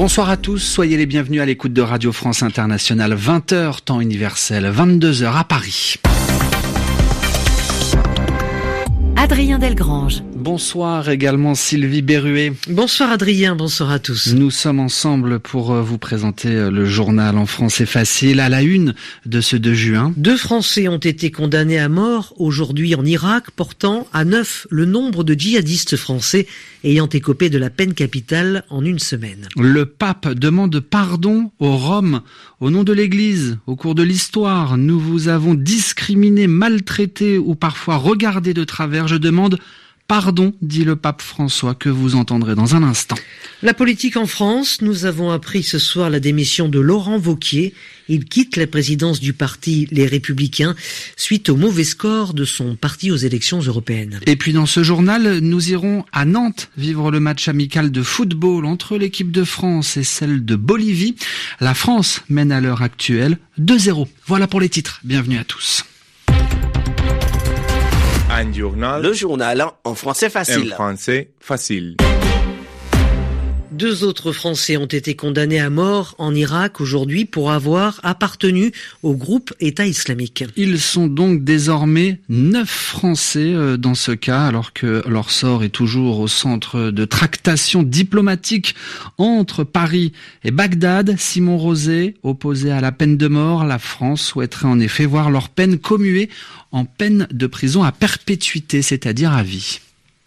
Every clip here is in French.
Bonsoir à tous, soyez les bienvenus à l'écoute de Radio France Internationale, 20h temps universel, 22h à Paris. Adrien Delgrange. Bonsoir également Sylvie Berruet. Bonsoir Adrien, bonsoir à tous. Nous sommes ensemble pour euh, vous présenter euh, le journal en français facile à la une de ce 2 juin. Deux Français ont été condamnés à mort aujourd'hui en Irak, portant à neuf le nombre de djihadistes français ayant écopé de la peine capitale en une semaine. Le pape demande pardon aux Roms au nom de l'Église. Au cours de l'histoire, nous vous avons discriminé, maltraité ou parfois regardé de travers. Je demande Pardon, dit le pape François, que vous entendrez dans un instant. La politique en France, nous avons appris ce soir la démission de Laurent Vauquier. Il quitte la présidence du parti Les Républicains suite au mauvais score de son parti aux élections européennes. Et puis dans ce journal, nous irons à Nantes vivre le match amical de football entre l'équipe de France et celle de Bolivie. La France mène à l'heure actuelle 2-0. Voilà pour les titres. Bienvenue à tous. Le journal en français facile. En français facile. Deux autres Français ont été condamnés à mort en Irak aujourd'hui pour avoir appartenu au groupe État islamique. Ils sont donc désormais neuf Français euh, dans ce cas, alors que leur sort est toujours au centre de tractations diplomatiques entre Paris et Bagdad. Simon Rosé, opposé à la peine de mort, la France souhaiterait en effet voir leur peine commuée en peine de prison à perpétuité, c'est-à-dire à vie.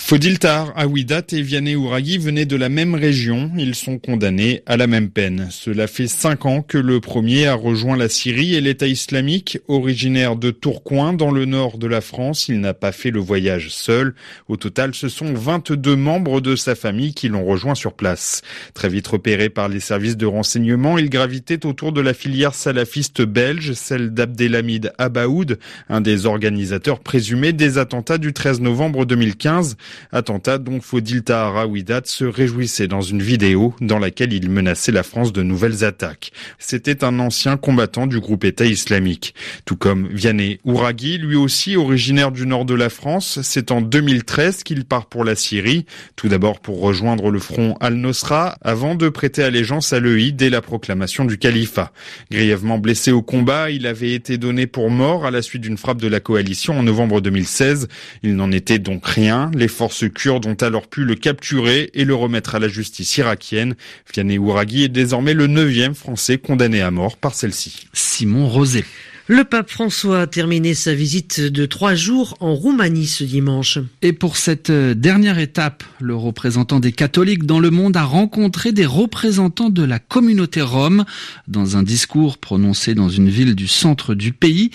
Fodiltar, Awidat et Vianney Ouraghi venaient de la même région. Ils sont condamnés à la même peine. Cela fait cinq ans que le premier a rejoint la Syrie et l'État islamique. Originaire de Tourcoing, dans le nord de la France, il n'a pas fait le voyage seul. Au total, ce sont 22 membres de sa famille qui l'ont rejoint sur place. Très vite repéré par les services de renseignement, il gravitait autour de la filière salafiste belge, celle d'Abdelhamid Abaoud, un des organisateurs présumés des attentats du 13 novembre 2015. Attentat dont Fodil Tahara se réjouissait dans une vidéo dans laquelle il menaçait la France de nouvelles attaques. C'était un ancien combattant du groupe État islamique. Tout comme Vianney Ouraghi, lui aussi originaire du nord de la France, c'est en 2013 qu'il part pour la Syrie, tout d'abord pour rejoindre le front Al-Nosra avant de prêter allégeance à l'EI dès la proclamation du califat. Grièvement blessé au combat, il avait été donné pour mort à la suite d'une frappe de la coalition en novembre 2016. Il n'en était donc rien. Forces kurdes ont alors pu le capturer et le remettre à la justice irakienne. Vianney Ouraghi est désormais le neuvième Français condamné à mort par celle-ci. Simon Rosé. Le pape François a terminé sa visite de trois jours en Roumanie ce dimanche. Et pour cette euh, dernière étape, le représentant des catholiques dans le monde a rencontré des représentants de la communauté rome. Dans un discours prononcé dans une ville du centre du pays,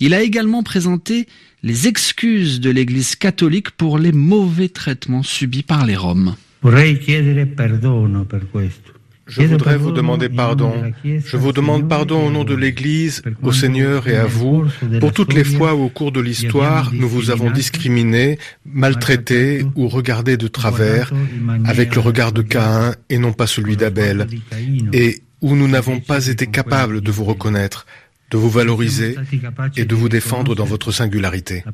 il a également présenté les excuses de l'Église catholique pour les mauvais traitements subis par les Roms. Je voudrais vous demander pardon. Je vous demande pardon au nom de l'Église, au Seigneur et à vous, pour toutes les fois où au cours de l'histoire nous vous avons discriminé, maltraité ou regardé de travers avec le regard de Caïn et non pas celui d'Abel, et où nous n'avons pas été capables de vous reconnaître, de vous valoriser et de vous défendre dans votre singularité.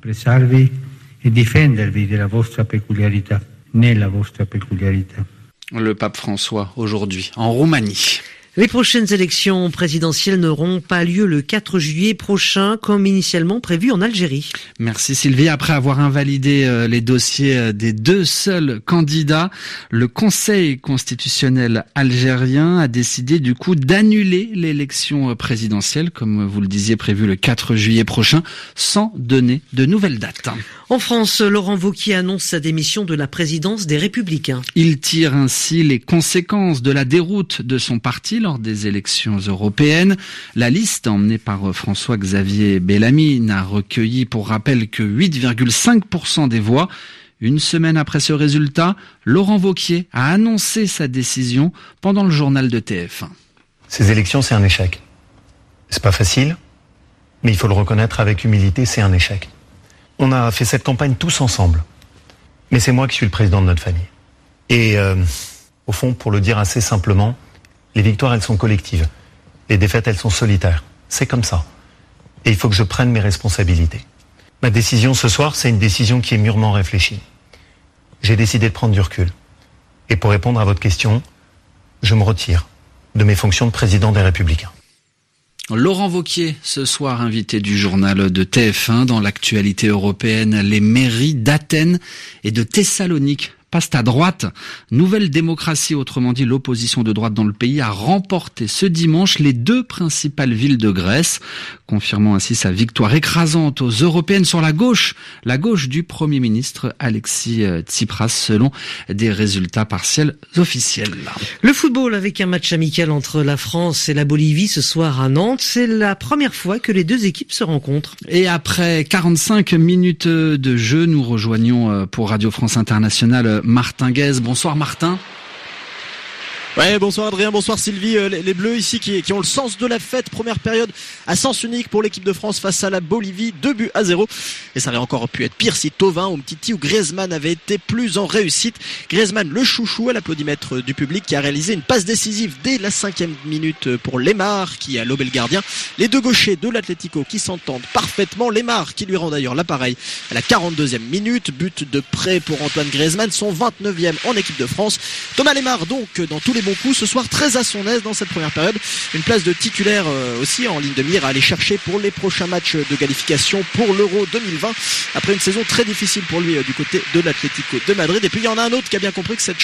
Le pape François aujourd'hui en Roumanie. Les prochaines élections présidentielles n'auront pas lieu le 4 juillet prochain comme initialement prévu en Algérie. Merci Sylvie. Après avoir invalidé euh, les dossiers euh, des deux seuls candidats, le Conseil constitutionnel algérien a décidé du coup d'annuler l'élection euh, présidentielle, comme vous le disiez, prévu le 4 juillet prochain, sans donner de nouvelles dates. En France, Laurent Vauquier annonce sa démission de la présidence des Républicains. Il tire ainsi les conséquences de la déroute de son parti lors des élections européennes. La liste emmenée par François-Xavier Bellamy n'a recueilli pour rappel que 8,5% des voix. Une semaine après ce résultat, Laurent Vauquier a annoncé sa décision pendant le journal de TF1. Ces élections, c'est un échec. C'est pas facile, mais il faut le reconnaître avec humilité, c'est un échec. On a fait cette campagne tous ensemble. Mais c'est moi qui suis le président de notre famille. Et euh, au fond, pour le dire assez simplement, les victoires, elles sont collectives. Les défaites, elles sont solitaires. C'est comme ça. Et il faut que je prenne mes responsabilités. Ma décision ce soir, c'est une décision qui est mûrement réfléchie. J'ai décidé de prendre du recul. Et pour répondre à votre question, je me retire de mes fonctions de président des Républicains. Laurent Vauquier, ce soir invité du journal de TF1 dans l'actualité européenne, les mairies d'Athènes et de Thessalonique passe à droite. Nouvelle démocratie, autrement dit l'opposition de droite dans le pays, a remporté ce dimanche les deux principales villes de Grèce, confirmant ainsi sa victoire écrasante aux européennes sur la gauche, la gauche du Premier ministre Alexis euh, Tsipras, selon des résultats partiels officiels. Le football avec un match amical entre la France et la Bolivie ce soir à Nantes, c'est la première fois que les deux équipes se rencontrent. Et après 45 minutes de jeu, nous rejoignons euh, pour Radio France Internationale Martin Guez. Bonsoir Martin. Bonsoir Adrien, bonsoir Sylvie. Euh, les, Bleus ici qui, qui, ont le sens de la fête. Première période à sens unique pour l'équipe de France face à la Bolivie. Deux buts à zéro. Et ça aurait encore pu être pire si Tovin ou Mtiti ou Griezmann avaient été plus en réussite. Griezmann, le chouchou à l'applaudimètre du public qui a réalisé une passe décisive dès la cinquième minute pour Lemar qui a lobé le gardien. Les deux gauchers de l'Atlético qui s'entendent parfaitement. Lemar qui lui rend d'ailleurs l'appareil à la 42e minute. But de prêt pour Antoine Griezmann, son 29e en équipe de France. Thomas Lemar donc dans tous les bon coup ce soir très à son aise dans cette première période. Une place de titulaire euh, aussi en ligne de mire à aller chercher pour les prochains matchs de qualification pour l'Euro 2020 après une saison très difficile pour lui euh, du côté de l'Atlético de Madrid. Et puis il y en a un autre qui a bien compris que cette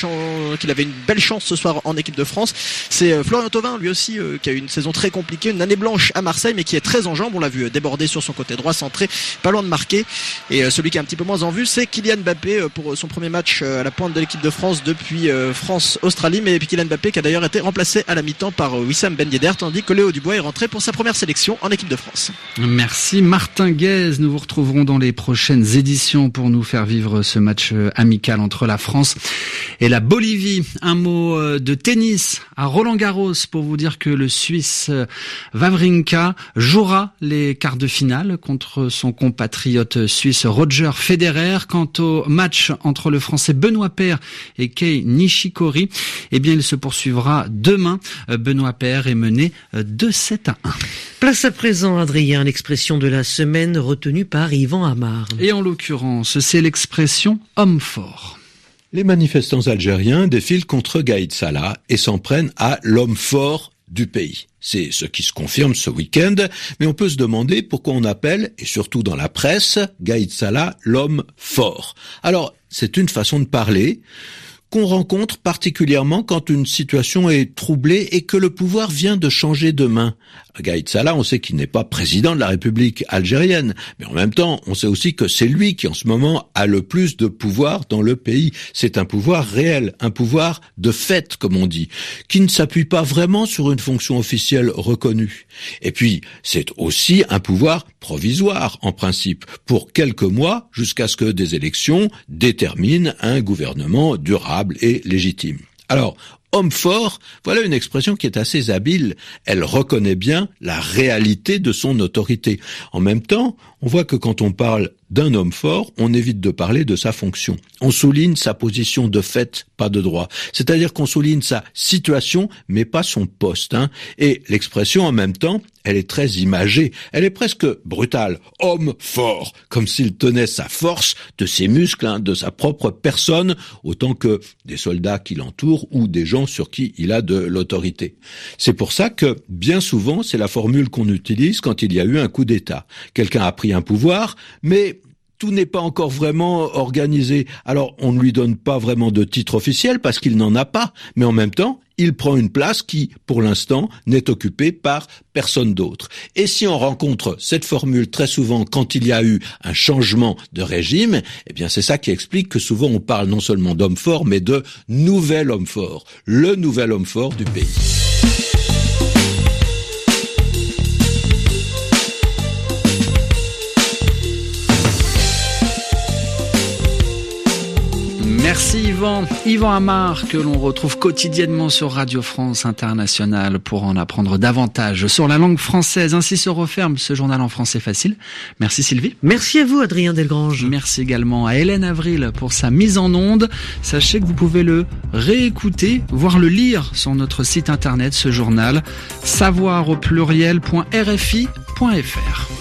qu'il avait une belle chance ce soir en équipe de France. C'est euh, Florian Thauvin lui aussi qui a eu une saison très compliquée, une année blanche à Marseille mais qui est très en jambes. On l'a vu déborder sur son côté droit, centré, pas loin de marquer. Et celui qui est un petit peu moins en vue, c'est Kylian Mbappé pour son premier match à la pointe de l'équipe de France depuis France-Australie. Mais Kylian Mbappé qui a d'ailleurs été remplacé à la mi-temps par euh, Wissam Ben Yedder, tandis que Léo Dubois est rentré pour sa première sélection en équipe de France. Merci Martin Guez. Nous vous retrouverons dans les prochaines éditions pour nous faire vivre ce match euh, amical entre la France et la Bolivie. Un mot euh, de tennis à Roland Garros pour vous dire que le Suisse Wawrinka jouera les quarts de finale contre son compatriote suisse Roger Federer. Quant au match entre le Français Benoît Paire et Kei Nishikori, eh bien il se poursuivra demain. Euh, Benoît Père est mené 2-7 euh, à 1. Place à présent, Adrien, l'expression de la semaine retenue par Yvan Amar. Et en l'occurrence, c'est l'expression homme fort. Les manifestants algériens défilent contre Gaïd Salah et s'en prennent à l'homme fort du pays. C'est ce qui se confirme ce week-end, mais on peut se demander pourquoi on appelle, et surtout dans la presse, Gaïd Salah l'homme fort. Alors, c'est une façon de parler qu'on rencontre particulièrement quand une situation est troublée et que le pouvoir vient de changer de main. Gaïd Salah, on sait qu'il n'est pas président de la République algérienne, mais en même temps, on sait aussi que c'est lui qui en ce moment a le plus de pouvoir dans le pays. C'est un pouvoir réel, un pouvoir de fait, comme on dit, qui ne s'appuie pas vraiment sur une fonction officielle reconnue. Et puis, c'est aussi un pouvoir provisoire, en principe, pour quelques mois, jusqu'à ce que des élections déterminent un gouvernement durable et légitime. Alors, homme fort, voilà une expression qui est assez habile. Elle reconnaît bien la réalité de son autorité. En même temps, on voit que quand on parle d'un homme fort, on évite de parler de sa fonction. On souligne sa position de fait, pas de droit. C'est-à-dire qu'on souligne sa situation, mais pas son poste. Hein. Et l'expression en même temps, elle est très imagée, elle est presque brutale. Homme fort, comme s'il tenait sa force de ses muscles, hein, de sa propre personne, autant que des soldats qui l'entourent ou des gens sur qui il a de l'autorité. C'est pour ça que, bien souvent, c'est la formule qu'on utilise quand il y a eu un coup d'État. Quelqu'un a pris un pouvoir, mais tout n'est pas encore vraiment organisé. Alors, on ne lui donne pas vraiment de titre officiel parce qu'il n'en a pas, mais en même temps, il prend une place qui, pour l'instant, n'est occupée par personne d'autre. Et si on rencontre cette formule très souvent quand il y a eu un changement de régime, eh bien c'est ça qui explique que souvent on parle non seulement d'homme fort, mais de nouvel homme fort, le nouvel homme fort du pays. Yvan. Yvan Amar, que l'on retrouve quotidiennement sur Radio France Internationale pour en apprendre davantage sur la langue française. Ainsi se referme ce journal en français facile. Merci Sylvie. Merci à vous Adrien Delgrange. Merci également à Hélène Avril pour sa mise en onde. Sachez que vous pouvez le réécouter, voire le lire sur notre site internet, ce journal, savoir au pluriel.rfi.fr.